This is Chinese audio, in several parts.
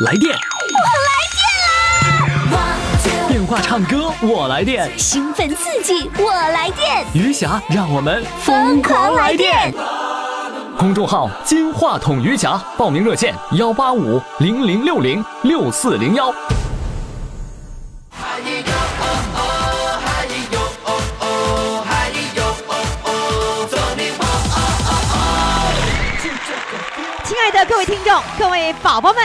来电，我来电啦！电话唱歌我来电，兴奋刺激我来电，余霞让我们疯狂来电！公众号“金话筒余霞”，报名热线：幺八五零零六零六四零幺。亲爱的各位听众、各位宝宝们，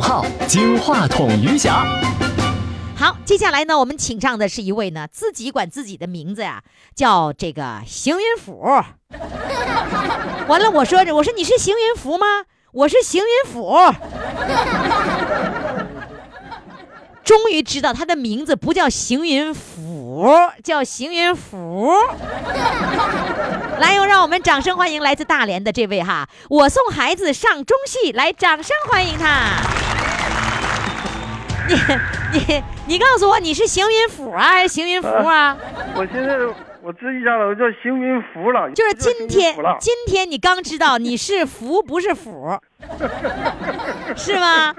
号“金话筒余霞”。好，接下来呢，我们请上的是一位呢，自己管自己的名字呀，叫这个邢云甫。完了，我说着，我说你是邢云福吗？我是邢云甫。终于知道他的名字不叫邢云甫，叫邢云福。来，又让我们掌声欢迎来自大连的这位哈，我送孩子上中戏，来，掌声欢迎他。你你你告诉我你是邢云甫啊，还是邢云福啊？我现在我自己家了，我叫邢云福了。就是今天今天你刚知道你是福不是福，是吗？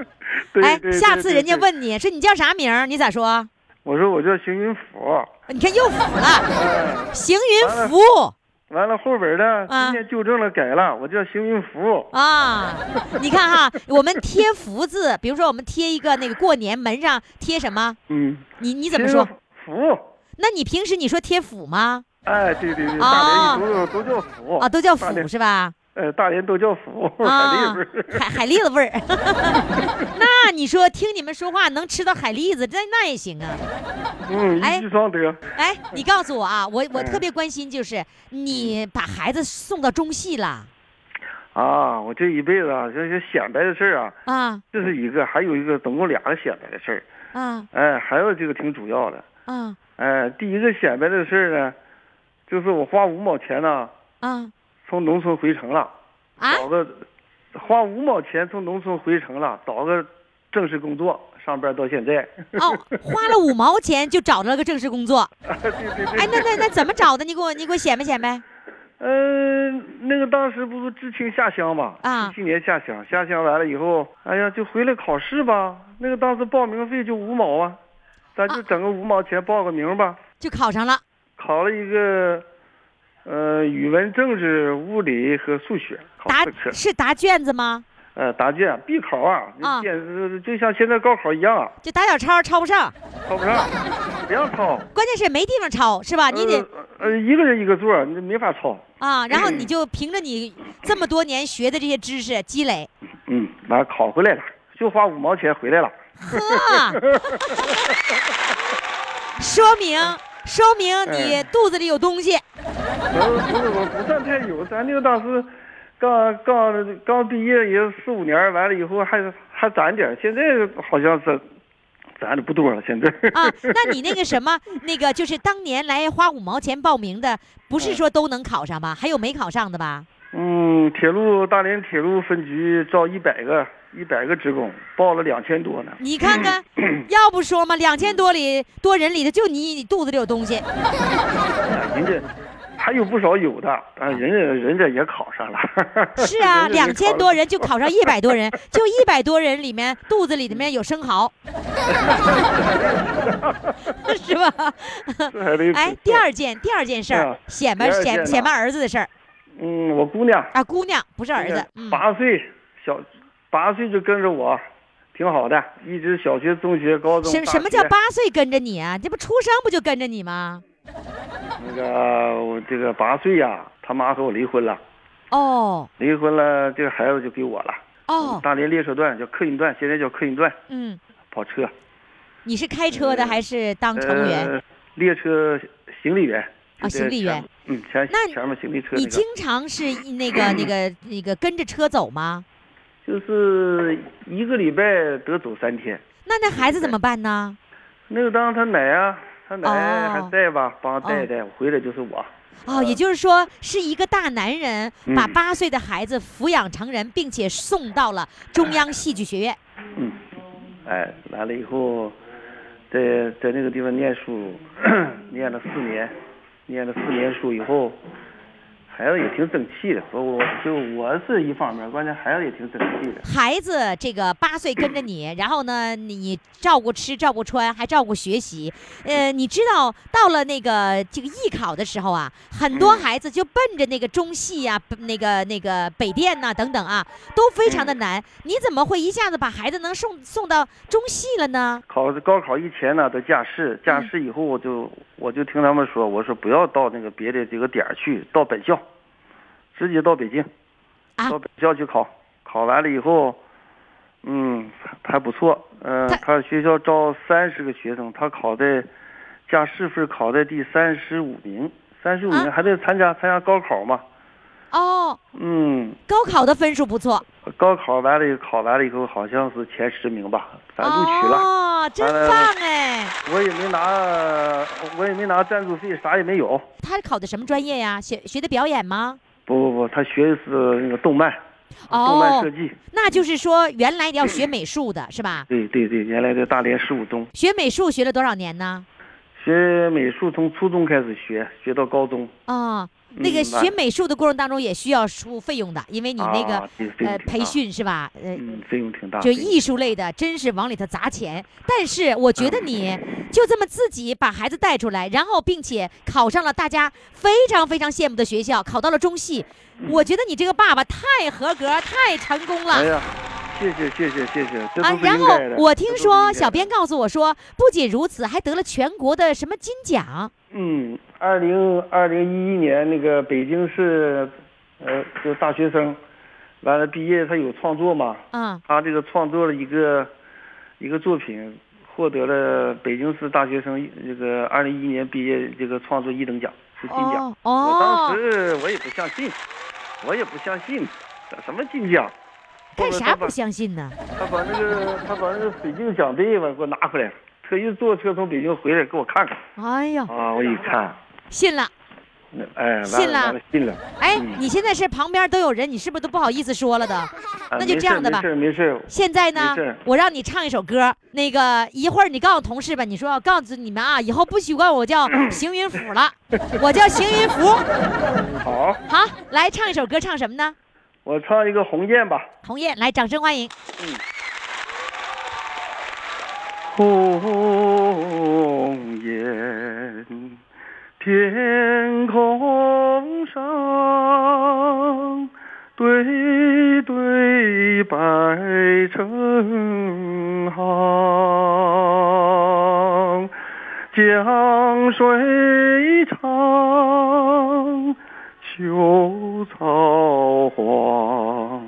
哎下次人家，问你说你叫啥名儿，你咋说？我说我叫邢云福。你看又福了，邢云福完了后边呢，啊今天纠正了改了，我叫邢云福。啊！你看哈，我们贴福字，比如说我们贴一个那个过年门上贴什么？嗯，你你怎么说？福？那你平时你说贴福吗？哎，对对对，哦大连一都都叫福啊，都叫福是吧？呃，大连都叫福，啊海蛎味儿。海海蛎子味儿。那你说听你们说话能吃到海蛎子，那那也行啊。嗯，哎一举双得。哎，你告诉我啊，我我嗯特别关心，就是你把孩子送到中戏了啊，我这一辈子啊，这些显摆的事儿啊，啊这是一个，还有一个总共俩个显摆的事儿。啊哎，还有这个挺主要的。啊哎，第一个显摆的事儿呢，就是我花五毛钱呢，啊从农村回城了，啊！找个花五毛钱从农村回城了，找个正式工作，上班到现在。哦，花了五毛钱就找着了个正式工作。对对对。哎，那那那怎么找的？你给我你给我显摆显摆。嗯、那个当时不是知青下乡嘛？啊七七年下乡，下乡完了以后，哎呀，就回来考试吧。那个当时报名费就五毛啊，咱就整个五毛钱报个名吧。就考上了考了一个，呃，语文、政治、物理和数学，考答四科。是答卷子吗？呃，答卷必考啊，啊简直就像现在高考一样啊，就打小抄抄不上，抄不上，不让抄。关键是没地方抄是吧？你得呃呃一个人一个座，你没法抄。啊，然后你就凭着你这么多年学的这些知识积累，嗯，完了考回来了，就花五毛钱回来了。呵，说明说明你肚子里有东西。呃，不是我不算太有，咱那个当时刚刚刚毕业也四五年，完了以后还还攒点，现在好像是攒的不多了。现在啊，那你那个什么，那个就是当年来花五毛钱报名的，不是说都能考上吧？还有没考上的吧？嗯，铁路大连铁路分局招一百个一百个职工，报了两千多呢。你看看，要不说嘛，两千多里多人里头就你肚子里有东西。人家还有不少有的，啊，人家人家也考上了。是啊，两千多人就考上一百多人，就一百多人里面肚子里面有生蚝，是吧？哎，第二件第二件事儿啊，显摆显显摆儿子的事儿嗯，我姑娘啊，姑娘不是儿子，嗯，八岁小八岁就跟着我，挺好的，一直小学、中学、高中。什什么叫八岁跟着你啊？这不出生不就跟着你吗？那个我这个八岁呀、他妈和我离婚了，哦离婚了，这个孩子就给我了。哦，大连列车段叫客运段，现在叫客运段嗯，跑车。你是开车的还是当乘务员？呃，列车行李员。啊行李员。嗯，前那前面行李车那个。你经常是那个那个那个跟着车走吗？就是一个礼拜得走三天。那那孩子怎么办呢？那个当他奶啊，他奶奶还在吧，帮他带一带，回来就是我。哦，也就是说是一个大男人把嗯八岁的孩子抚养成人，并且送到了中央戏剧学院。嗯，哎，完了以后，在在那个地方念书，念了四年，念了四年书以后，孩子也挺争气的。我我就我是一方面，关键孩子也挺争气的。孩子这个八岁跟着你，然后呢，你照顾吃，照顾穿，还照顾学习。呃，你知道到了那个这个艺考的时候啊，很多嗯孩子就奔着那个中戏呀、那个那个北电呐、等等啊，都非常的嗯难。你怎么会一下子把孩子能送送到中戏了呢？考高考以前呢，都驾驶，驾驶以后我就我就听他们说，我说不要到那个别的这个点儿去，到本校，直接到北京，啊到北校去考，考完了以后，嗯，还不错，嗯、他他学校招三十个学生，他考的，加试分考在第三十五名，三十五名啊还得参加参加高考嘛，哦，嗯，高考的分数不错，高考完了考完了以后好像是前十名吧，反录取了。哦，真棒哎！我也没拿，我也没拿赞助费，啥也没有。他考的什么专业呀？学学的表演吗？不不不，他学的是那个动漫，动漫哦设，计。那就是说原来你要学美术的是吧？对对对，原来在大连十五中学美术学了多少年呢？学美术，从初中开始学，学到高中。哦，那个嗯学美术的过程当中也需要出费用的，因为你那个、呃培训是吧？呃，嗯，费用挺大。就艺术类的，真是往里头砸钱。但是我觉得你就这么自己把孩子带出来，然后并且考上了大家非常非常羡慕的学校，考到了中戏，我觉得你这个爸爸太合格，太成功了。哎呀，谢谢谢谢谢谢，啊然后。我听说小编告诉我说，不仅如此，还得了全国的什么金奖。嗯，二零二零一一年那个北京市，呃，就大学生，完了毕业他有创作嘛，嗯，他这个创作了一个一个作品，获得了北京市大学生这个二零一一年毕业这个创作一等奖，是金奖。哦我当哦，时我也不相信，我也不相信，什么金奖？干啥不相信呢？他把那个他把那个水晶奖杯吧给我拿回来了，特意坐车从北京回来给我看看。哎呀，啊，我一看，信了。那哎，信了，信了。哎嗯，你现在是旁边都有人，你是不是都不好意思说了的？啊那就这样的吧事没事没事。现在呢，我让你唱一首歌，那个一会儿你告诉同事吧，你说告诉你们啊，以后不许管我叫邢云甫了，我叫邢云福。好，好，来唱一首歌，唱什么呢？我唱一个鸿雁吧。鸿雁，来，掌声欢迎。鸿雁，天空上对对白成行，江水长，秋草黄。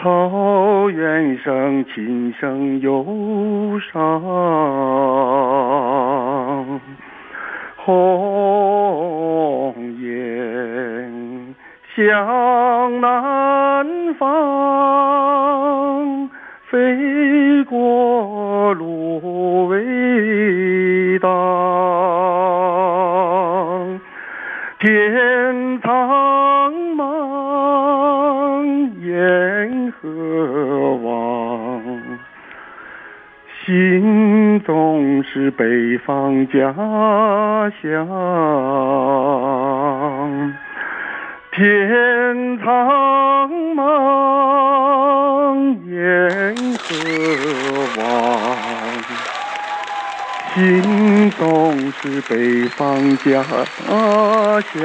草原上琴声忧伤，鸿雁向南方，飞过芦苇荡。天苍茫，雁何往？心总是北方家乡。天苍茫，雁何往？心中是北方家乡。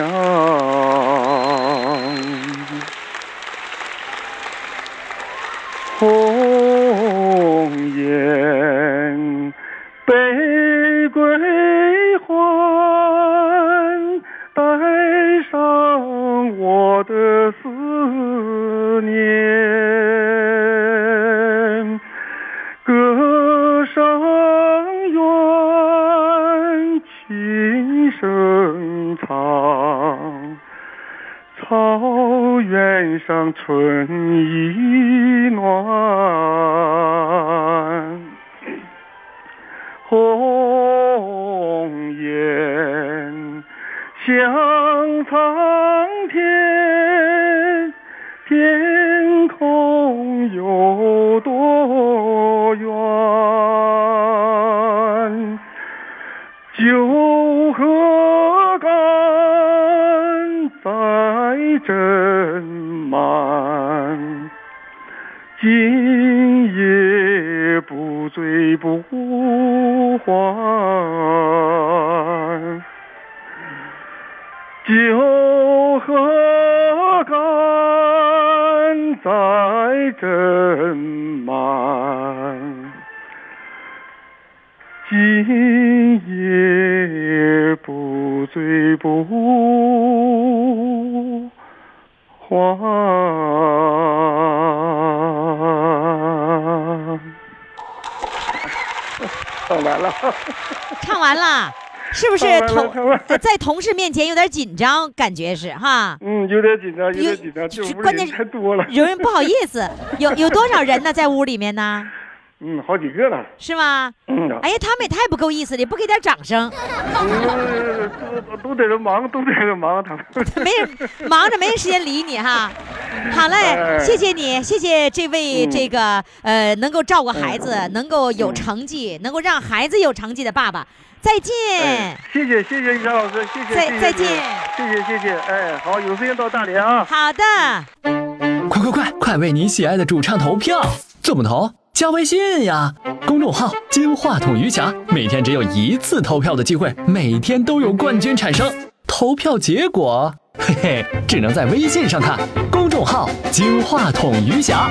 唱完了，唱完了，是不是同在同事面前有点紧张，感觉是哈？嗯，有点紧张，有有点紧张，关键是太多了，有人不好意思，有有多少人呢？在屋里面呢？嗯，好几个了，是吗？嗯，哎呀，他们也太不够意思了，不给点掌声，嗯都都在这忙，都在这忙，他们。没人忙着没人时间理你哈。好嘞，哎谢谢你，谢谢这位嗯这个呃能够照顾孩子，能够有成绩，能够让孩子有成绩的爸爸。再见哎。，谢谢谢谢于霞老师，谢谢，再谢谢你再见谢谢谢谢，哎，好，有时间到大连啊。好的。快快快，快为你喜爱的主唱投票！怎么投？加微信呀，公众号“金话筒余霞”，每天只有一次投票的机会，每天都有冠军产生。投票结果，嘿嘿，只能在微信上看。公众号“金话筒余霞”。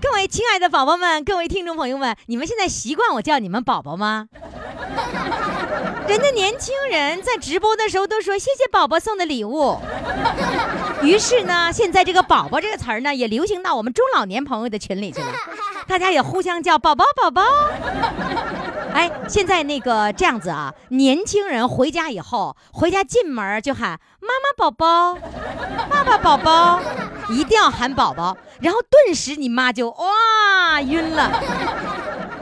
各位亲爱的宝宝们，各位听众朋友们，你们现在习惯我叫你们宝宝吗？人家年轻人在直播的时候都说谢谢宝宝送的礼物，于是呢，现在这个“宝宝”这个词儿呢，也流行到我们中老年朋友的群里去了，大家也互相叫宝宝宝宝。哎，现在那个这样子啊，年轻人回家以后，回家进门就喊妈妈宝宝，爸爸宝宝，一定要喊宝宝，然后顿时你妈就哇晕了。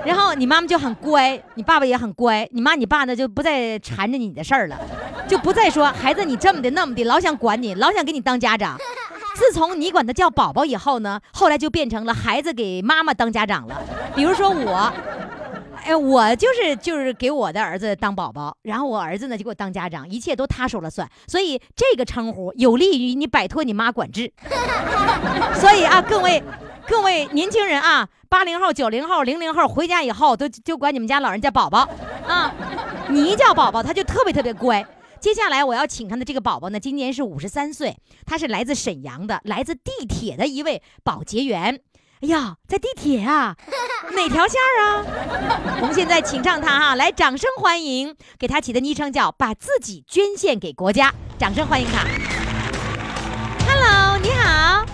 然后你妈妈就很乖，你爸爸也很乖，你妈你爸呢就不再缠着你的事儿了，就不再说孩子你这么的那么的，老想管你，老想给你当家长。自从你管他叫宝宝以后呢，后来就变成了孩子给妈妈当家长了。比如说我，哎，我就是就是给我的儿子当宝宝，然后我儿子呢就给我当家长，一切都他说了算。所以这个称呼有利于你摆脱你妈管制。所以啊，各位各位年轻人啊，八零后、九零后、零零后回家以后都就管你们家老人叫宝宝啊，你一叫宝宝，他就特别特别乖。接下来我要请上的这个宝宝呢，今年是五十三岁，他是来自沈阳的，来自地铁的一位保洁员。哎呀，在地铁啊，哪条线儿啊？我们现在请上他哈，来掌声欢迎，给他起的昵称叫“把自己捐献给国家”，掌声欢迎他。Hello，你好。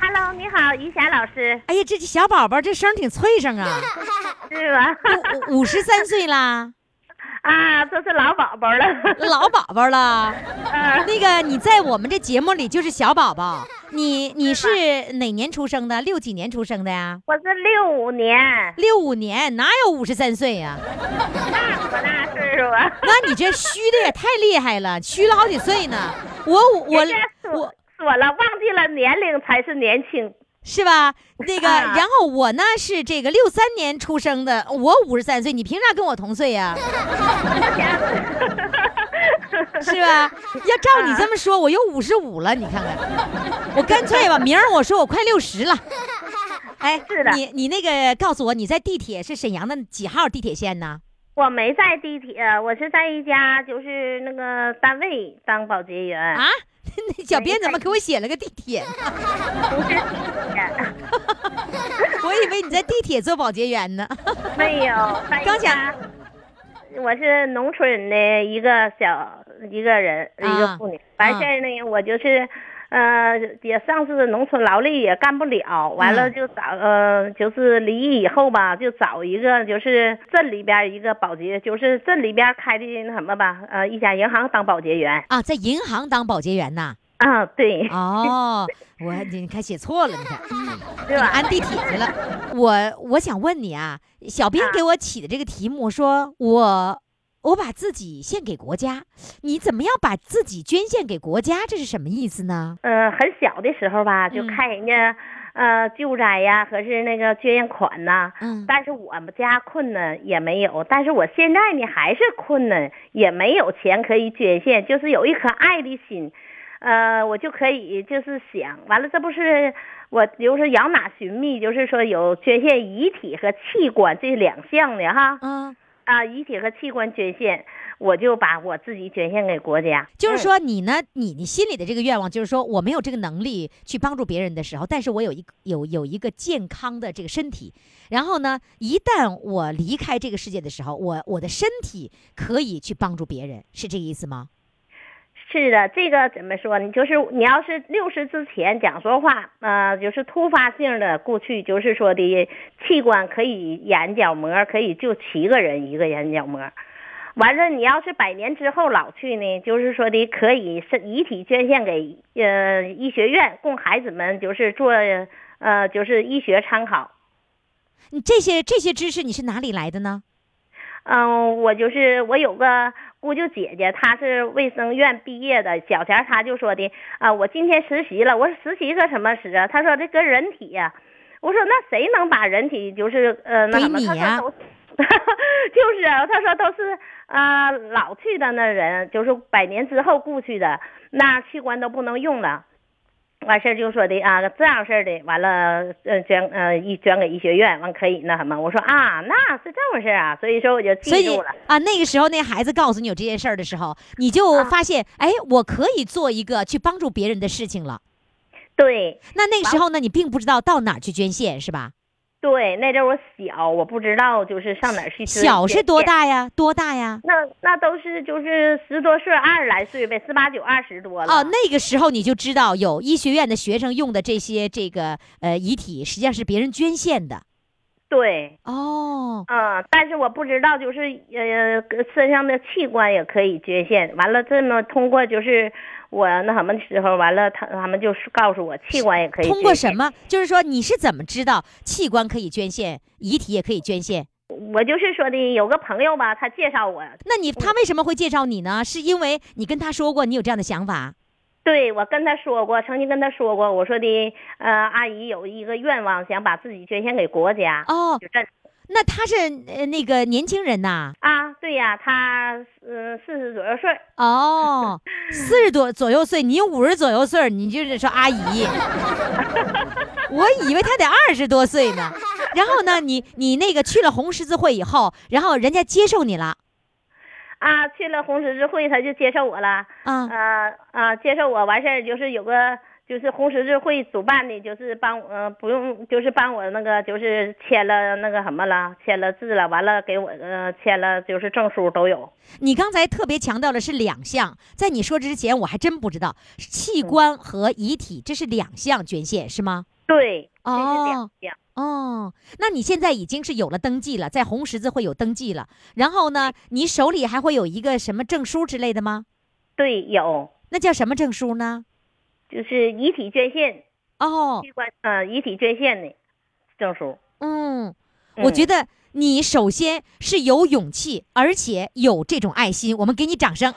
Hello，你好，于霞老师，哎呀，这小宝宝这声儿挺脆声啊，是吧？五五十三岁啦，啊，这是老宝宝了。老宝宝了。嗯，那个你在我们这节目里就是小宝宝，你你是哪年出生的？六几年出生的呀？我是六五年，六五年，哪有五十三岁呀？那多大岁数啊？那你这虚的也太厉害了，虚了好几岁呢。我我我说说了，忘记了年龄才是年轻。是吧？那个，啊然后我呢是这个六三年出生的，我五十三岁，你凭啥跟我同岁呀？是吧？要照你这么说，我又五十五了，你看看，我干脆吧，明儿我说我快六十了。哎，是的你你那个告诉我，你在地铁是沈阳的几号地铁线呢？我没在地铁，我是在一家就是那个单位当保洁员，啊，那小编怎么给我写了个地铁？不是地铁，我以为你在地铁做保洁员呢。没有。刚想我是农村的一个小一个人，一个啊妇女。完事儿呢，我就是，呃，也上次农村劳力也干不了，完了嗯就找呃，就是离异以后吧，就找一个就是镇里边一个保洁，就是镇里边开的那什么吧，呃，一家银行当保洁员。啊，在银行当保洁员呐？啊，对，哦，我你看写错了，你看，嗯，对吧？按地铁去了。我我想问你啊，小编啊给我起的这个题目说，我我把自己献给国家，你怎么样把自己捐献给国家？这是什么意思呢？呃，很小的时候吧，就嗯看人家，呃，救灾呀，和是那个捐献款呐。嗯但是我们家困难也没有，但是我现在呢还是困难，也没有钱可以捐献，就是有一颗爱的心，呃，我就可以就是想，完了这不是我就是养哪寻觅，就是说有捐献遗体和器官这两项的哈。嗯，啊，遗体和器官捐献，我就把我自己捐献给国家。就是说你呢，你你心里的这个愿望，就是说我没有这个能力去帮助别人的时候，但是我有一个有有一个健康的这个身体，然后呢，一旦我离开这个世界的时候，我我的身体可以去帮助别人，是这个意思吗？是的，这个怎么说呢？就是你要是六十之前讲说话，呃，就是突发性的过去，就是说的器官可以眼角膜可以就七个人一个眼角膜。完了，你要是百年之后老去呢，就是说的可以是遗体捐献给呃医学院，供孩子们就是做呃就是医学参考。你这些这些知识你是哪里来的呢？嗯，我就是我有个姑舅姐姐，她是卫生院毕业的，小前她就说的啊，我今天实习了。我说实习个什么实啊？她说这跟人体呀、我说那谁能把人体就是呃那什么？她说都 就是啊，她说都是啊、老去的那人，就是百年之后故去的，那器官都不能用了。完事儿就说的啊，这样式儿的，完了，呃，捐呃一捐给医学院，完可以那什么？我说啊，那是这么事儿啊，所以说我就记住了。啊，那个时候那孩子告诉你有这件事儿的时候，你就啊发现，哎，我可以做一个去帮助别人的事情了。对那那个时候呢，你并不知道到哪儿去捐献，是吧？对，那阵儿我小，我不知道就是上哪儿去捐。小是多？大呀？多大呀？那那都是就是十多岁、二十来岁呗，十八九、二十多了。哦，那个时候你就知道有医学院的学生用的这些这个呃遗体，实际上是别人捐献的。对，哦，嗯，但是我不知道，就是呃，身上的器官也可以捐献。完了，这么通过就是我那什么的时候，完了他他们就是告诉我，器官也可以通过什？么？就是说你是怎么知道器官可以捐献，遗体也可以捐献？我就是说的，有个朋友吧，他介绍我，那你他为什么会介绍你呢？是因为你跟他说过你有这样的想法？对我跟他说过，曾经跟他说过，我说的，呃，阿姨有一个愿望，想把自己捐献给国家。哦，就这那他是呃那个年轻人呐？啊，对呀，他嗯四十左右岁，哦，四十多左右岁，你五十左右岁，你就是说阿姨，我以为他得二十多岁呢。然后呢，你你那个去了红十字会以后，然后人家接受你了啊，去了红十字会，他就接受我了。啊？啊啊，接受我完事儿就是有个就是红十字会主办的，就是帮我呃不用就是帮我那个就是签了那个什么了，签了字了，完了给我呃签了就是证书都有。你刚才特别强调的是两项，在你说之前我还真不知道，器官和遗体这是两项捐献是吗？对，这是哦两项。哦，那你现在已经是有了登记了，在红十字会有登记了，然后呢，你手里还会有一个什么证书之类的吗？对，有那叫什么证书呢？就是遗体捐献哦，器官呃遗体捐献的证书。嗯，我觉得得你首先是有勇气，而且有这种爱心，我们给你掌声。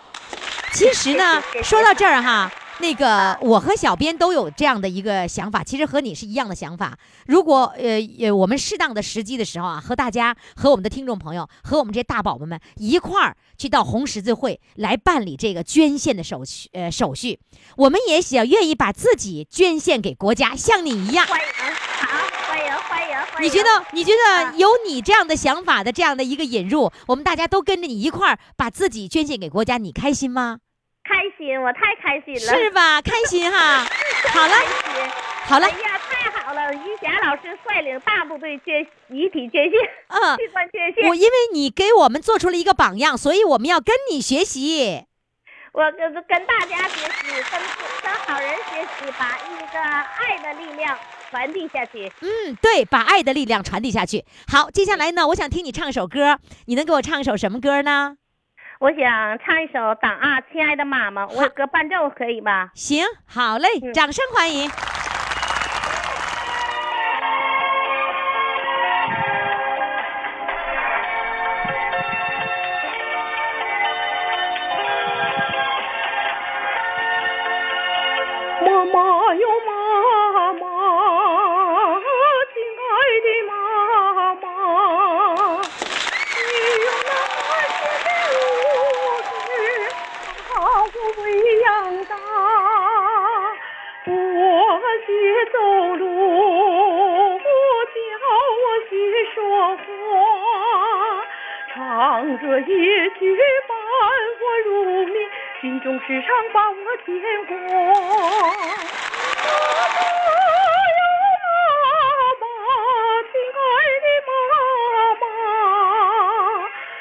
其实呢说到这儿哈，那个我和小编都有这样的一个想法，其实和你是一样的想法。如果呃呃我们适当的时机的时候啊，和大家和我们的听众朋友和我们这些大宝宝们一块儿去到红十字会来办理这个捐献的手续呃手续，我们也想愿意把自己捐献给国家，像你一样。欢迎，好，欢迎欢迎欢迎。你觉得你觉得啊有你这样的想法的这样的一个引入，我们大家都跟着你一块儿把自己捐献给国家，你开心吗？开心，我太开心了。是吧？开心哈。好了，好了哎，呀，太好了！于霞老师率领大部队捐遗体捐献，嗯，器官捐献。我因为你给我们做出了一个榜样，所以我们要跟你学习。我跟跟大家学习，跟跟好人学习，把一个爱的力量传递下去。嗯，对，把爱的力量传递下去。好，接下来呢，我想听你唱首歌，你能给我唱一首什么歌呢？我想唱一首《党啊，亲爱的妈妈》，我有个伴奏可以吧？行，好嘞，嗯掌声欢迎。妈别走路教我学说话。唱着也许伴我入眠心中时常把我牵挂妈妈哟妈妈亲爱的妈妈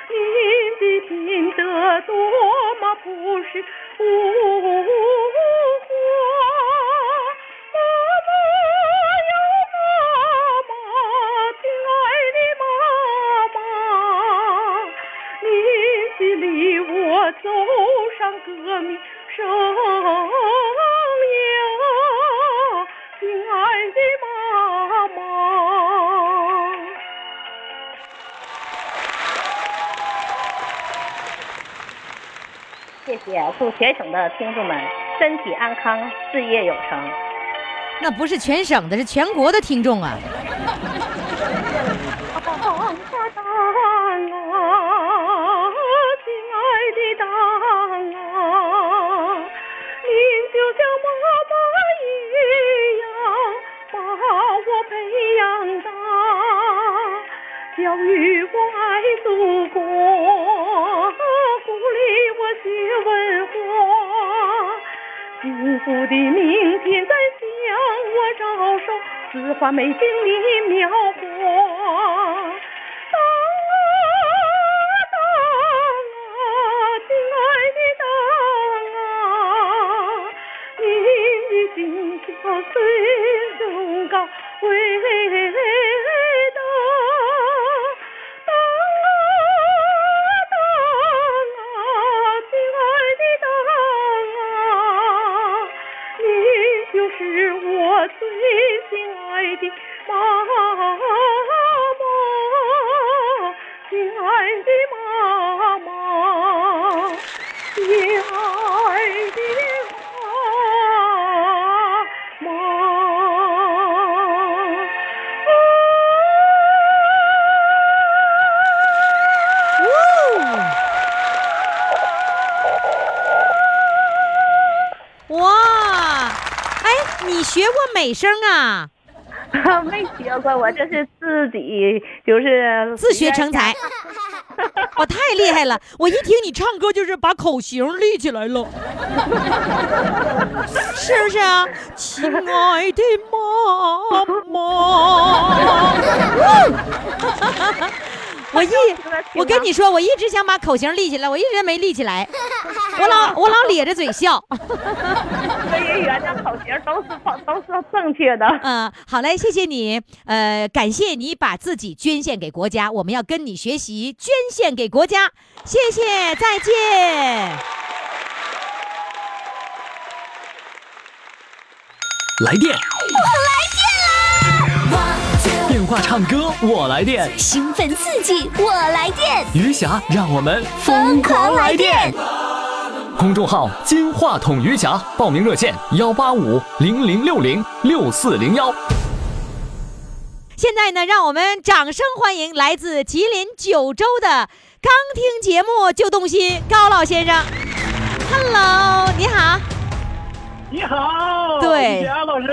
您的品德多么朴实无祝全省的听众们身体安康，事业有成。那不是全省的，是全国的听众啊！幸福的明天在向我招手，四花美景你描画。我美声啊？没学过，我这是自己就是自学成才，我 太厉害了！我一听你唱歌，就是把口型立起来了，是不是啊？亲爱的妈妈，我一我跟你说，我一直想把口型立起来，我一直没立起来，我老 我老咧着嘴笑。科学员的口型都是都是正确的。嗯，好嘞，谢谢你，呃，感谢你把自己捐献给国家，我们要跟你学习，捐献给国家，谢谢，再见。来电，我来电话唱歌我来电，兴奋刺激，我来电，余霞让我们疯狂来电。公众号“金话筒余霞”，报名热线：幺八五零零六零六四零幺。现在呢，让我们掌声欢迎来自吉林九州的刚听节目就动心高老先生。Hello，你好。你好，对老师，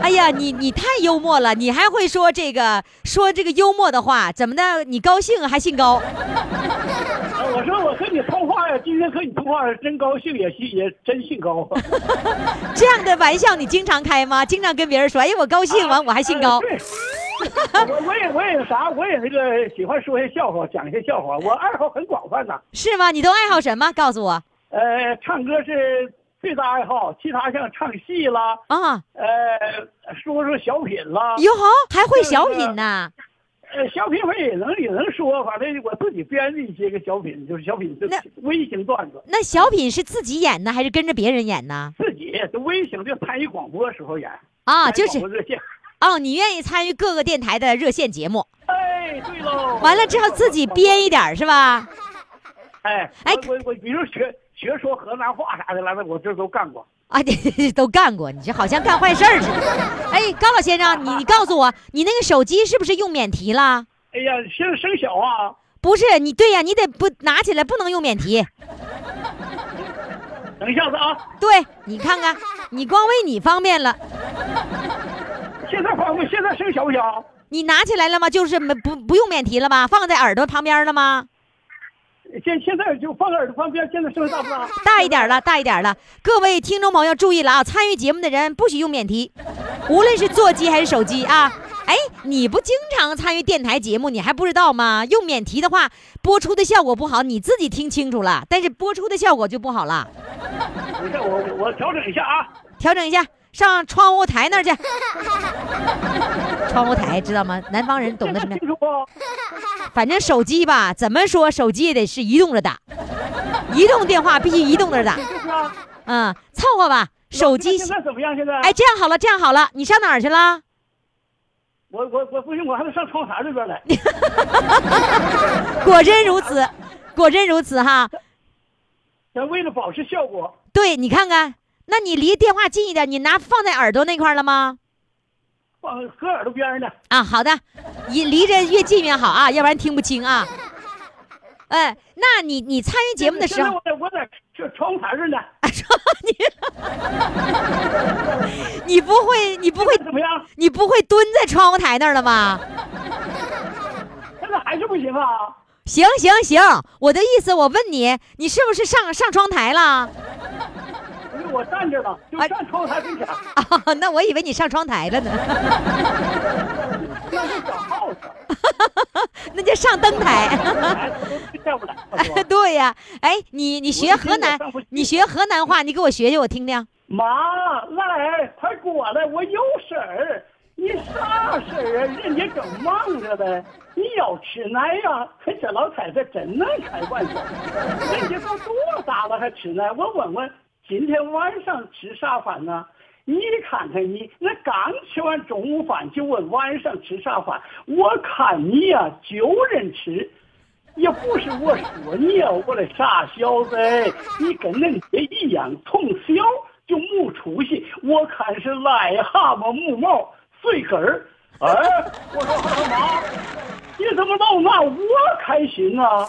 哎呀，你你太幽默了，你还会说这个说这个幽默的话，怎么的？你高兴还姓高？呃我说我和你通话呀，今天和你通话真高兴，也信也真兴高。这样的玩笑你经常开吗？经常跟别人说，哎，我高兴完我还兴高 我我也我也啥，我也那个喜欢说些笑话，讲一些笑话，我爱好很广泛呐。是吗？你都爱好什么？告诉我呃，唱歌是最大爱好，其他像唱戏啦，啊！呃，说说小品啦，哟好，还会小品呢？呃，小品我也能也能说，反正我自己编的一些个小品，就是小品就那微型段子，那小品是自己演呢，还是跟着别人演呢？自己就微型就参与广播时候演啊，就是热线。哦，你愿意参与各个电台的热线节目，哎，对喽。完了之后自己编一点是吧？哎哎我我我，比如学学说河南话啥的来了，我这都干过。啊，都干过，你这好像干坏事儿似的。哎，高老先生，你你告诉我，你那个手机是不是用免提了？哎呀，现在声小啊，不是，你对呀、你得不拿起来不能用免提。等一下子啊，对你看看，你光为你方便了，现在方便，现在声小不小？你拿起来了吗？就是没不不用免提了吗？放在耳朵旁边了吗？现现在就放个耳朵旁边，现在声音大不大？大一点了，大一点了。各位听众朋友注意了啊！参与节目的人不许用免提，无论是座机还是手机啊。哎，你不经常参与电台节目，你还不知道吗？用免提的话，播出的效果不好，你自己听清楚了，但是播出的效果就不好了。你看我我我调整一下啊。调整一下，上窗户台那儿去。窗户台知道吗？南方人懂得什么？反正手机吧，怎么说手机也得是移动着打，移动电话必须移动着打。嗯，凑合吧。手机现在怎么样？现在？哎，这样好了，这样好了，你上哪儿去了？我我我不行，我还得上窗台这边来。果真如此，果真如此哈。咱为了保持效果，对你看看，那你离电话近一点，你拿放在耳朵那块了吗？放搁耳朵边儿呢。啊，好的，你离着越近越好啊，要不然听不清啊。哎，那你你参与节目的时候我，在我在这窗户台这呢。你 你不会你不会怎么样？你不会蹲在窗户台那儿了吗？现在还是不行啊。行行行，我的意思，我问你，你是不是上上窗台了？我站着了，就站窗台跟前。啊，那我以为你上窗台了呢，那是小耗子，那叫上灯台。对呀，哎，你你学河南你学河南话，你给我学学，我听听。妈，来，快过来，我有事儿。你啥事儿啊？人家正忙着呢。你要吃奶呀？可这老太太真能开玩笑。人家都多大了还吃奶？我问问，今天晚上吃啥饭呢？你看看你，那刚吃完中午饭就问晚上吃啥饭？我看你呀、就人吃。也不是我说你呀、我的傻小子，你跟恁爹一样，从小就没出息。我看是癞蛤蟆没毛碎根儿。哎，我说他妈，你怎么老拿我开心啊？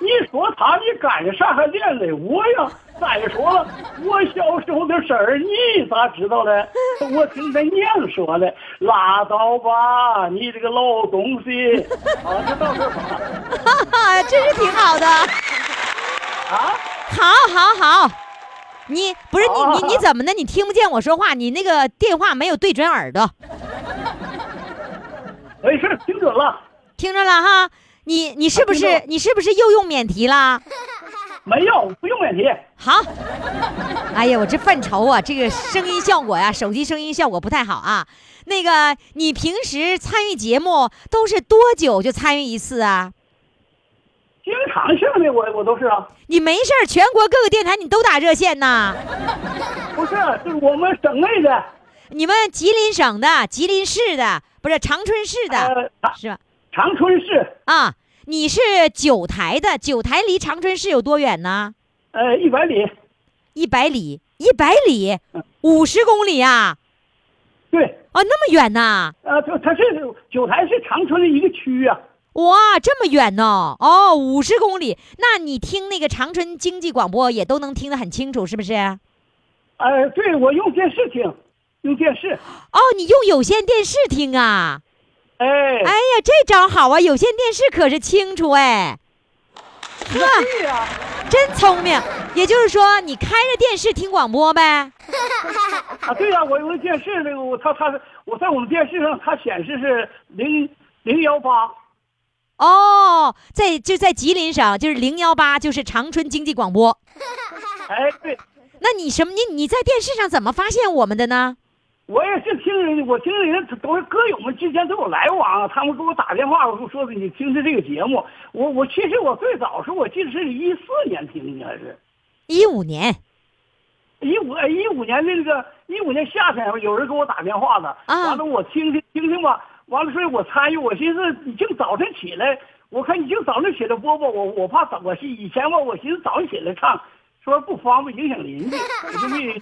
你说他，你干啥还连累我呀？再说了，我小时候的事儿你咋知道嘞？我听咱娘说的。拉倒吧，你这个老东西。啊，就到这儿吧。哈哈，真是挺好的。啊，好，好，好。你不是你好你你怎么的？你听不见我说话？你那个电话没有对准耳朵，没事，听准了。听着了哈？你你是不是啊你是不是又用免提啦？没有，不用免提。好，哎呀，我这犯愁啊，这个声音效果呀，手机声音效果不太好啊。那个，你平时参与节目都是多久就参与一次啊？经常性的，我我都是啊。你没事儿，全国各个电台你都打热线呐？不是，就是我们省内的，你们吉林省的、吉林市的，不是长春市的，呃，是吧？长春市，啊，你是九台的，九台离长春市有多远呢？呃，一百里。一百里，一百里，五十公里啊！对，哦，那么远呐！呃，它它是九台是长春的一个区啊。哇，这么远呢？哦，五十公里，那你听那个长春经济广播也都能听得很清楚，是不是？哦，呃，对，我用电视听，用电视。哦你用有线电视听啊？哎，哎呀，这招好啊！有线电视可是清楚哎，呵，对呀、真聪明。也就是说，你开着电视听广播呗？啊，对呀、我用电视那个，我他他是我在我们电视上，它显示是零零幺八。哦，在就在吉林省，就是零幺八，就是长春经济广播。哎，对，那你什么？你你在电视上怎么发现我们的呢？我也是听人，我听人都是歌友们之间都有来往，他们给我打电话，我说的你听听这个节目。我我其实我最早是我记得是一四年听的，还是一五年一五哎一五年那个一五年夏天有人给我打电话的，啊完了我听听听听吧，完了所以我参与，我寻思你净早晨起来，我看你净早晨起来播播，我我怕早我以前吧，我寻思早上起来唱，说不方便影响邻居，我就没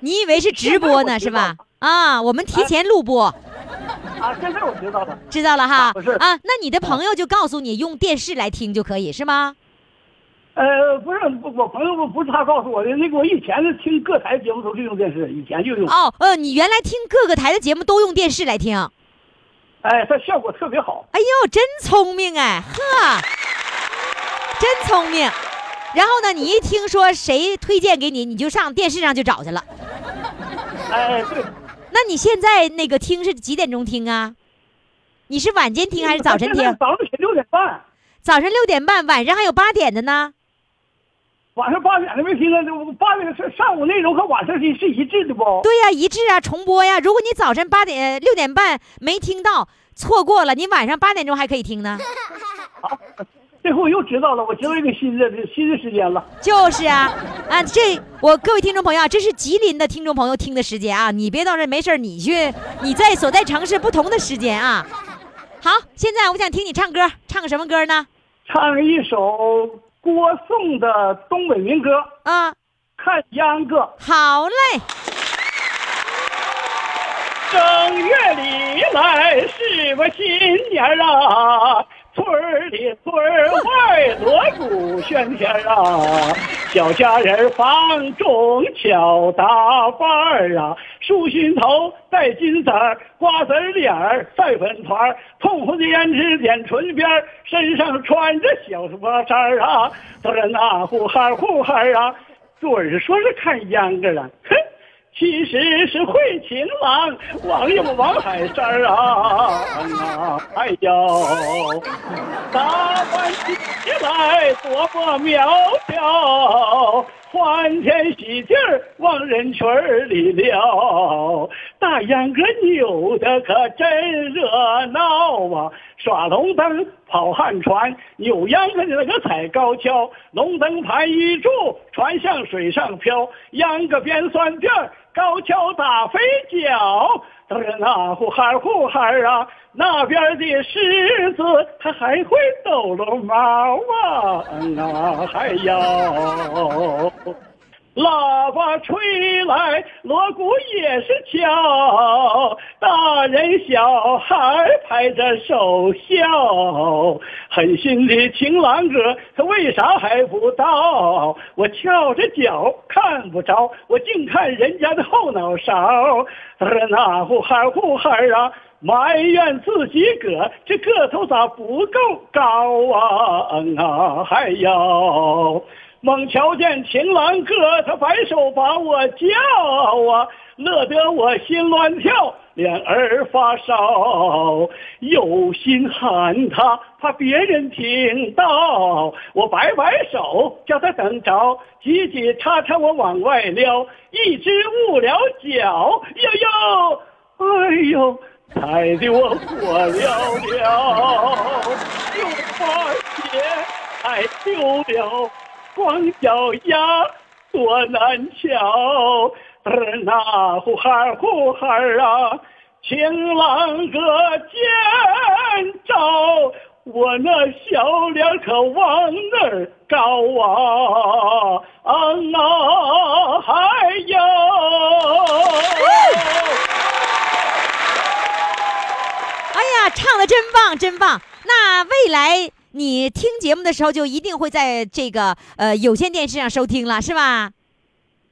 你以为是直播呢，是吧？啊，我们提前录播，啊，现在我知道了。知道了哈。啊不是啊，那你的朋友就告诉你用电视来听就可以，是吗？呃，不是，我朋友不不是他告诉我的，那个我以前是听各台节目都是用电视，以前就用，哦，呃，你原来听各个台的节目都用电视来听。哎，它效果特别好。哎呦，真聪明哎，呵，真聪明。然后呢，你一听说谁推荐给你，你就上电视上就找去了。哎，对，那你现在那个听是几点钟听啊？你是晚间听还是早晨 听？早上起六点半，早晨六点半，晚上还有八点的呢。晚上八点的没听啊？这八点是上午内容和晚上是是一致的不？对呀、一致啊，重播呀。如果你早晨八点六点半没听到，错过了，你晚上八点钟还可以听呢。这 回我又知道了，我知道一个新的新的时间了。就是啊，啊，这我各位听众朋友啊，这是吉林的听众朋友听的时间啊，你别到这没事儿你去你在所在城市不同的时间啊。好，现在我想听你唱歌，唱个什么歌呢？唱一首郭颂的东北民歌《啊，看秧歌》。好嘞，正月里来是我新年啊，村里村外锣鼓喧天啊，小家人放中敲大板儿啊，梳心头戴金丝儿，瓜子脸儿赛粉团儿，通红的胭脂点唇边儿，身上穿着小花衫儿啊，都是那呼哈儿呼哈啊，准是说是看秧歌了，哼。其实是会情郎，王有王海山儿啊啊！哎呦，打扮起来多么苗条，欢天喜地儿往人群里撩，大秧歌扭的可真热闹啊！耍龙灯、跑旱船，扭秧歌的那个踩高跷，龙灯盘一柱，船向水上飘，秧歌编酸辫儿，高跷打飞脚，当然那呼哈呼哈啊！那边的狮子它还会抖搂毛啊，嗯啊，还有。喇叭吹来，锣鼓也是敲，大人小孩拍着手笑。狠心的情郎哥，他为啥还不到？我翘着脚看不着，我净看人家的后脑勺。他说那呼哈呼哈啊，埋怨自己个这个头咋不够高啊？嗯啊，还有。猛瞧见情郎哥，他摆手把我叫啊，乐得我心乱跳，脸儿发烧，有心喊他，怕别人听到，我摆摆手叫他等着，急急叉叉我往外撩，一只误了脚，哟哟，哎呦，踩得我火燎燎，又把鞋踩丢了。光脚丫多难瞧，儿那呼哈呼哈啊，情郎哥见着我那小脸可往哪儿高啊？啊啊，还有。哎呀，唱的真棒，真棒！那未来你听节目的时候，就一定会在这个呃有线电视上收听了，是吧？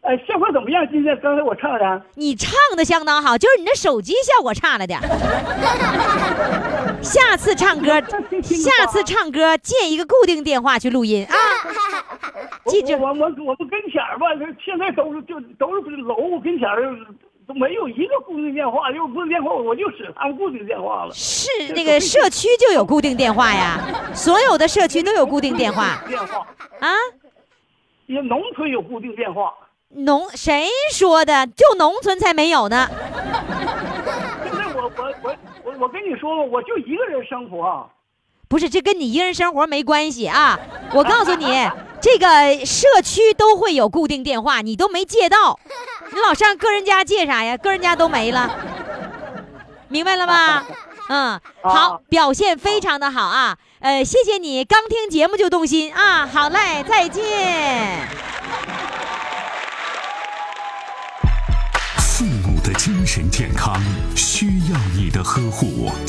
哎，效果怎么样？今天刚才我唱的，你唱的相当好，就是你的手机效果差了点儿。下次唱歌，下次唱歌借一个固定电话去录音啊。记住我我我我们跟前儿吧，现在都是就都是楼跟前儿都没有一个固定电话，有固定电话我就使他们固定电话了。是那个社区就有固定电话呀，所有的社区都有固定电话电话，啊。也农村有固定电话。农谁说的？就农村才没有呢。现在我我我我我跟你说吧，我就一个人生活。不是，这跟你一个人生活没关系啊！我告诉你，这个社区都会有固定电话，你都没借到，你老上个人家借啥呀？个人家都没了，明白了吗？嗯，好，表现非常的好啊！呃，谢谢你，刚听节目就动心啊！好嘞，再见。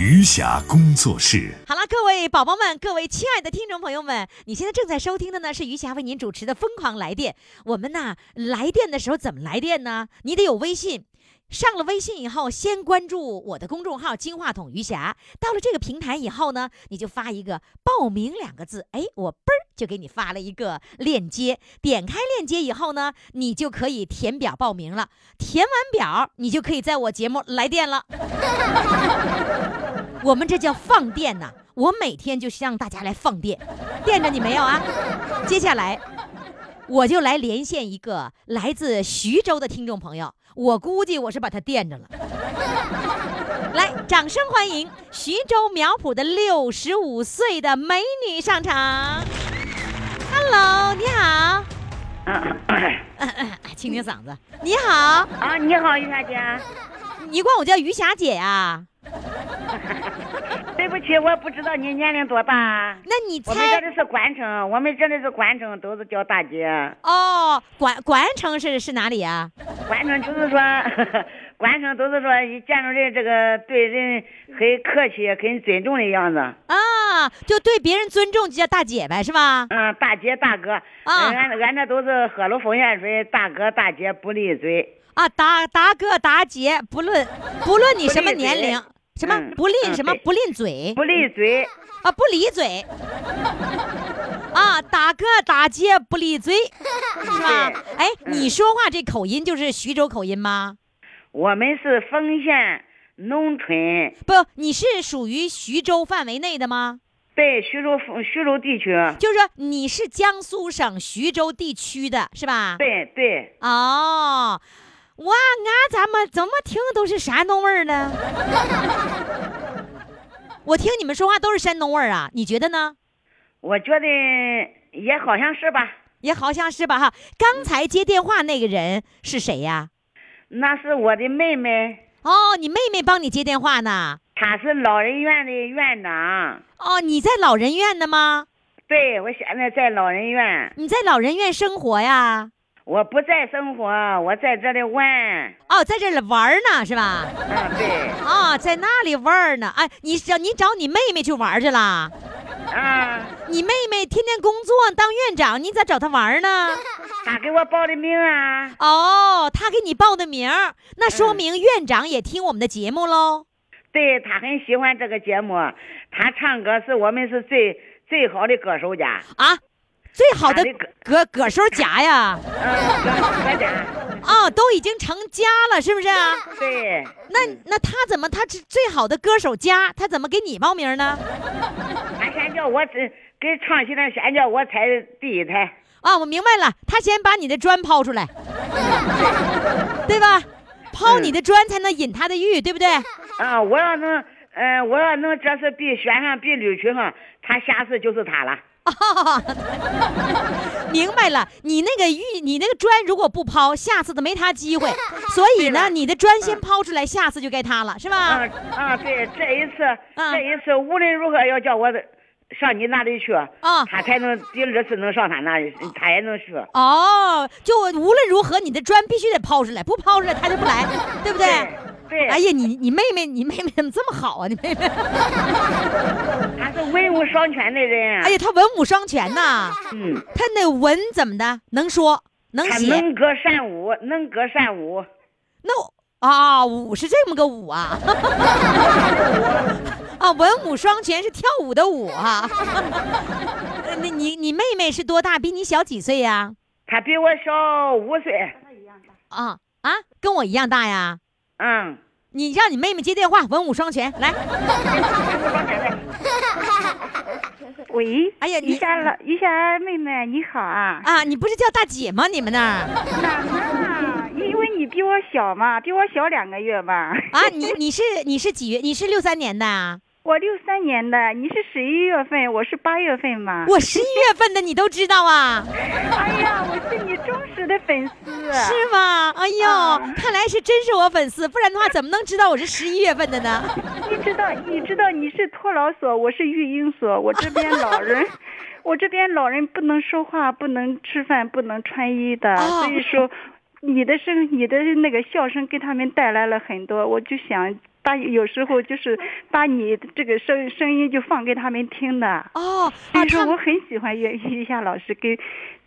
余霞工作室。好了，各位宝宝们，各位亲爱的听众朋友们，你现在正在收听的呢是余霞为您主持的《疯狂来电》。我们呢来电的时候怎么来电呢？你得有微信。上了微信以后，先关注我的公众号“金话筒余霞”。到了这个平台以后呢，你就发一个“报名”两个字，哎，我嘣儿就给你发了一个链接。点开链接以后呢，你就可以填表报名了。填完表，你就可以在我节目来电了。我们这叫放电呐！我每天就是让大家来放电，电着你没有啊？接下来，我就来连线一个来自徐州的听众朋友，我估计我是把他电着了。来，掌声欢迎徐州苗圃的六十五岁的美女上场。Hello，你好，清清嗓子。你好，啊，你好，于大姐。你管我叫余霞姐呀、对不起，我不知道你年龄多大。那你我们猜这里是关城，我们这里是关城，都是叫大姐。哦，关关城是是哪里呀、关城就是说，关城都是说一见着人这个对人很客气、很尊重的样子。啊，就对别人尊重就叫大姐呗，是吧？嗯，大姐大哥，啊嗯俺俺这都是喝了风盐水，大哥大姐不离嘴。啊，达达哥达姐，不论不论你什么年龄，什么嗯不吝什么不吝嘴不吝嘴，啊，不离嘴。啊，打哥打姐不离嘴，是吧？哎，你说话这口音就是徐州口音吗？我们是丰县农村，不，你是属于徐州范围内的吗？对徐州徐州地区。就是说你是江苏省徐州地区的是吧？对对，哦，哇，俺咋么怎么听都是山东味儿呢？我听你们说话都是山东味儿啊，你觉得呢？我觉得也好像是吧。也好像是吧哈。刚才接电话那个人是谁呀？那是我的妹妹，哦，你妹妹帮你接电话呢？她是老人院的院长。哦，你在老人院呢吗？对，我现在在老人院，你在老人院生活呀？我不在生活，我在这里玩。哦，在这里玩呢是吧？啊，对，哦，在那里玩呢。哎，你找你找你妹妹去玩去了？啊，你妹妹天天工作当院长，你咋找她玩呢？她给我报的名啊。哦，她给你报的名，那说明院长也听我们的节目喽。对她很喜欢这个节目，她唱歌是我们是最最好的歌手家。啊，最好的歌歌歌手家呀，嗯，歌歌家。哦，都已经成家了，是不是啊？对，那那他怎么他是最好的歌手家，他怎么给你报名呢？他先叫我这给唱戏的先叫我踩第一台。啊，我明白了，他先把你的砖抛出来，对吧？抛你的砖才能引他的玉，对不对？啊，我要能，呃，我要能这次比选上比绿区上，他下次就是他了。哦，明白了，你那个玉，你那个砖如果不抛，下次都没他机会。所以呢，你的砖先抛出来，下次就该他了，是吧？啊啊，对，这一次，嗯这一次无论如何要叫我上你那里去，啊他才能第二次能上他那里，他也能去。哦，就无论如何，你的砖必须得抛出来，不抛出来他就不来，对不对？对，哎呀，你你妹妹，你妹妹怎么这么好啊？你妹妹，她是文武双全的人。哎呀，她文武双全呐。嗯，她那文怎么的？能说，能写，能歌善舞，能歌善舞。那我啊，舞是这么个舞啊。啊，文武双全是跳舞的舞啊。呃 那你你妹妹是多大？比你小几岁呀？她比我小五岁。啊啊，跟我一样大呀。嗯，你让你妹妹接电话，文武双全，来。喂，哎呀，于你霞老于霞妹妹你好啊！啊，你不是叫大姐吗？你们那儿哪能？因为你比我小嘛，比我小两个月吧。啊，你你是你是几月？你是六三年的啊？我六三年的，你是十一月份，我是八月份嘛。我十一月份的，你都知道啊？哎呀，我是你忠实的粉丝。是吗？哎呦，啊看来是真是我粉丝，不然的话怎么能知道我是十一月份的呢？你知道，你知道你是托老所，我是育婴所，我这边老人 我这边老人不能说话，不能吃饭，不能穿衣的，哦所以说你的声，你的那个笑声给他们带来了很多，我就想。把有时候就是把你这个声声音就放给他们听的。哦，所以说我很喜欢袁玉霞老师给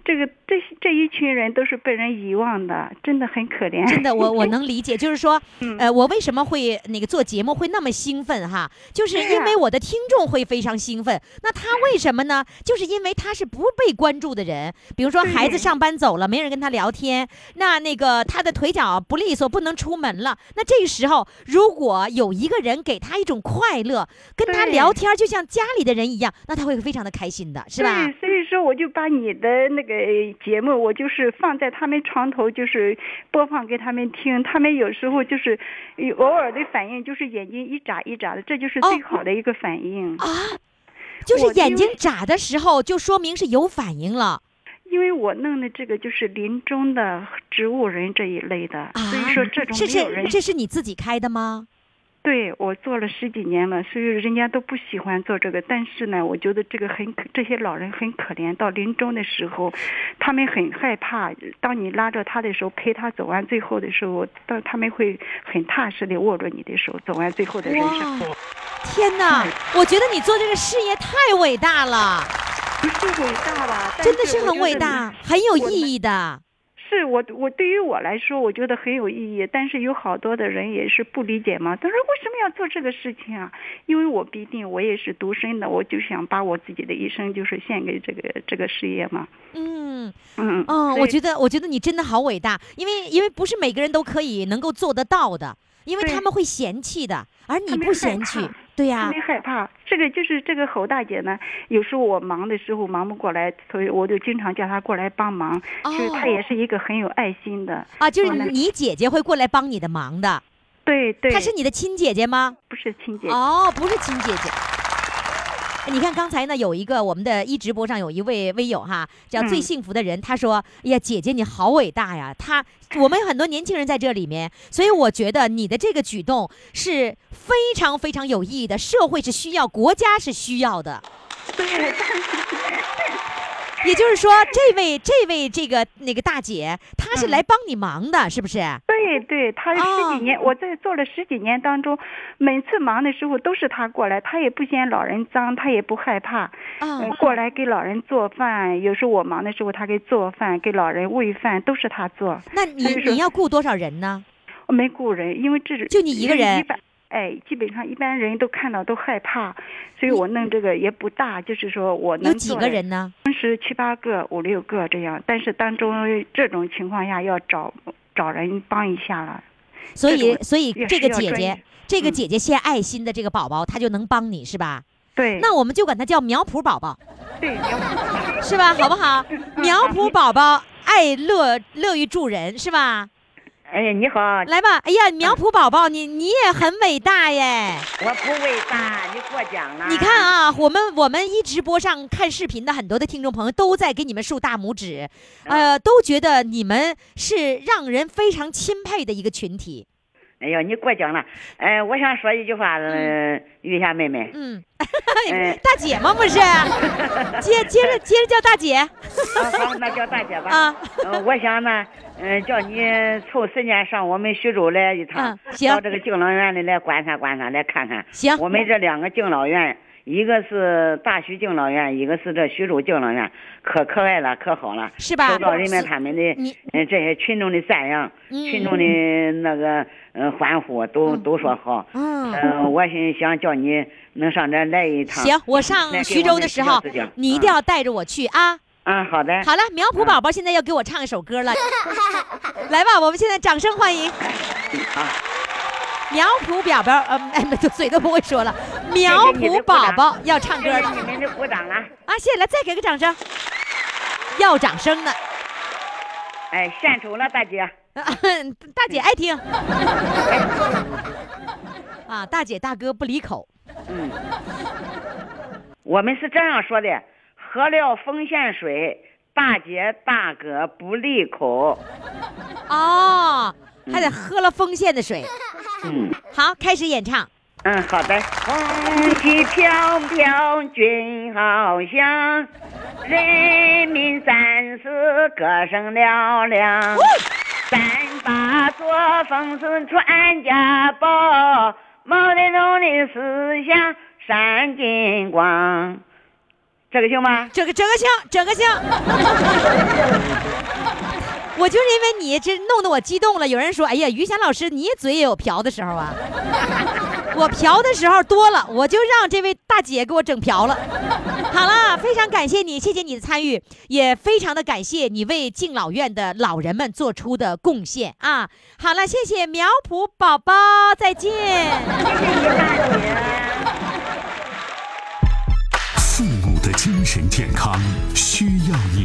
这个这这一群人都是被人遗忘的，真的很可怜。真的，我我 能理解，就是说，嗯呃，我为什么会那个做节目会那么兴奋哈？就是因为我的听众会非常兴奋。那他为什么呢？就是因为他是不被关注的人，比如说孩子上班走了，没人跟他聊天，那那个他的腿脚不利索，不能出门了。那这个时候，如果有一个人给他一种快乐，跟他聊天，就像家里的人一样，那他会非常的开心的，是吧？对，所以说我就把你的那个节目，我就是放在他们床头，就是播放给他们听。他们有时候就是偶尔的反应，就是眼睛一眨一眨的，这就是最好的一个反应。啊，就是眼睛眨的时候，就说明是有反应了。因为我弄的这个就是临终的植物人这一类的，所以说这种没有人是这是你自己开的吗？对我做了十几年了，所以人家都不喜欢做这个。但是呢，我觉得这个很可，这些老人很可怜。到临终的时候，他们很害怕。当你拉着他的时候，陪他走完最后的时候，到他们会很踏实的握着你的手，走完最后的人生。天哪！我觉得你做这个事业太伟大了，不是伟大吧？真的是很伟大，很有意义的。是我我对于我来说，我觉得很有意义，但是有好多的人也是不理解嘛。他说为什么要做这个事情啊？因为我毕竟我也是独身的，我就想把我自己的一生就是献给这个这个事业嘛。嗯嗯嗯，我觉得我觉得你真的好伟大，因为因为不是每个人都可以能够做得到的，因为他们会嫌弃的，而你不嫌弃，对呀、特别害怕。这个就是这个侯大姐呢，有时候我忙的时候忙不过来，所以我就经常叫她过来帮忙。就是她也是一个很有爱心的啊，就是你姐姐会过来帮你的忙的。对对。她是你的亲姐姐吗？不是亲姐姐。哦，不是亲姐姐。你看刚才呢，有一个我们的一直播上有一位微友哈，叫最嗯幸福的人，他说：“哎呀，姐姐你好伟大呀！”他我们有很多年轻人在这里面，所以我觉得你的这个举动是非常非常有意义的，社会是需要，国家是需要的。也就是说，这位这位这个那个大姐，她是来帮你忙的，是不是？对对，她十几年，我在做了十几年当中，每次忙的时候都是她过来，她也不嫌老人脏，她也不害怕，嗯，过来给老人做饭。有时候我忙的时候，她给做饭，给老人喂饭，都是她做。那你你要雇多少人呢？我没雇人，因为这是就你一个人哎，基本上一般人都看到都害怕，所以我弄这个也不大，就是说我能有几个人呢？当时七八个、五六个这样，但是当中这种情况下要找找人帮一下了。所以所以这个姐姐，这个姐姐献爱心的这个宝宝，她就能帮你是吧？对。那我们就管她叫苗圃宝宝，对，苗圃是吧？好不好？苗圃宝宝爱乐乐于助人是吧？哎呀，你好，来吧！哎呀，苗圃宝宝，你你也很伟大耶！我不伟大，你过奖了。你看啊，我们我们一直播上看视频的很多的听众朋友都在给你们竖大拇指，呃，都觉得你们是让人非常钦佩的一个群体。哎呀，你过奖了。哎，我想说一句话，呃，玉霞妹妹。嗯，嗯大姐吗？不是，接接着接着叫大姐。啊好，那叫大姐吧。啊呃我想呢，嗯、叫你抽时间上我们徐州来一趟，到这个敬老院里来观察观察，来看看。行我们这两个敬老院，一个是大徐敬老院，一个是这徐州敬老院，可可爱了，可好了，是吧受到人们他们的嗯这些群众的赞扬，嗯群众的那个嗯欢呼，都都说好。嗯呃我心想叫你能上这来一趟。行，我上徐州的时候你一定要带着我去啊！嗯，好的。好了，苗圃宝宝现在要给我唱一首歌了，来吧，我们现在掌声欢迎。苗圃表表，呃，哎，都嘴都不会说了。苗圃宝宝要唱歌了谢谢你们的鼓掌了。啊！谢谢了，再给个掌声。要掌声呢，哎，献丑了，大姐。大姐爱听。啊，大姐大哥不离口。嗯，我们是这样说的：喝了丰县水，大姐大哥不离口。哦，还得喝了丰县的水。嗯，好，开始演唱。嗯，好的。红旗飘飘军号响，人民战士歌声嘹亮。三八作风是传家宝，毛泽东的思想闪金光。这个行吗？这个这个行，这个行。我就是因为你这弄得我激动了。有人说：“哎呀，于霞老师，你嘴也有瓢的时候啊。”我瓢的时候多了，我就让这位大姐给我整瓢了。好了，非常感谢你，谢谢你的参与，也非常的感谢你为敬老院的老人们做出的贡献啊！好了，谢谢苗圃宝宝，再见。谢谢于大姐。父母的精神健康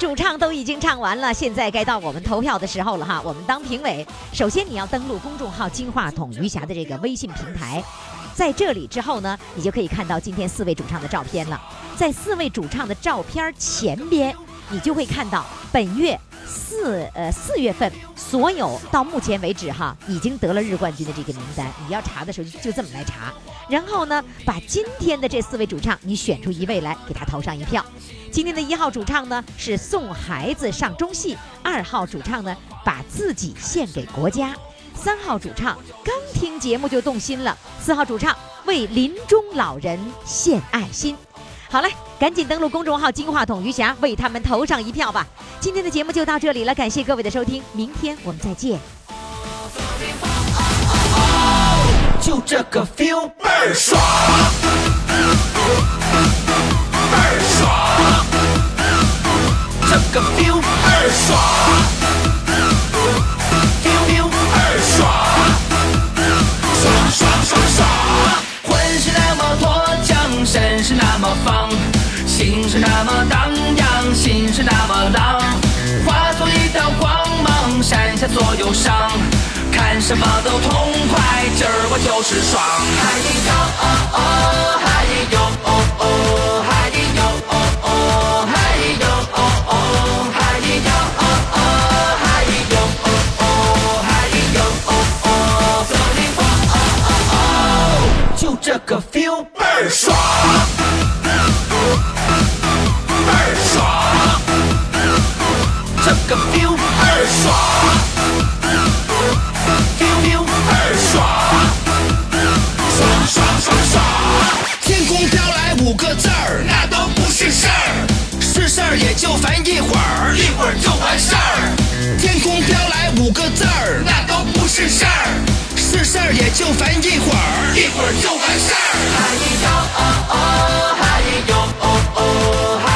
主唱都已经唱完了，现在该到我们投票的时候了哈。我们当评委，首先你要登录公众号“金话筒余霞”的这个微信平台，在这里之后呢，你就可以看到今天四位主唱的照片了。在四位主唱的照片前边，你就会看到本月四呃四月份所有到目前为止哈已经得了日冠军的这个名单。你要查的时候就这么来查，然后呢，把今天的这四位主唱你选出一位来给他投上一票。今天的一号主唱呢是送孩子上中戏，二号主唱呢把自己献给国家，三号主唱刚听节目就动心了，四号主唱为临终老人献爱心。好嘞，赶紧登录公众号“金话筒余霞”，为他们投上一票吧。今天的节目就到这里了，感谢各位的收听，明天我们再见。就这个 feel 倍儿爽，倍儿爽，这个 feel 倍儿爽，feel feel 倍儿爽，爽爽爽爽，浑身那么脱身是那么放，心是那么荡漾，心是那么浪，化作一道光芒，闪下所有伤。看什么都痛快，今儿我就是爽。嗨哟哦哦，嗨哟哦哦，嗨哟哦哦，嗨哟哦哦，嗨哟哦哦，嗨哟哦哦，嗨哟哦哦，走你哦哦哦，就这个也就烦一会儿，一会儿就完事儿。天空飘来五个字儿，那都不是事儿，是事儿也就烦一会儿，一会儿就完事儿。嗨哟哦哦，嗨哟哦。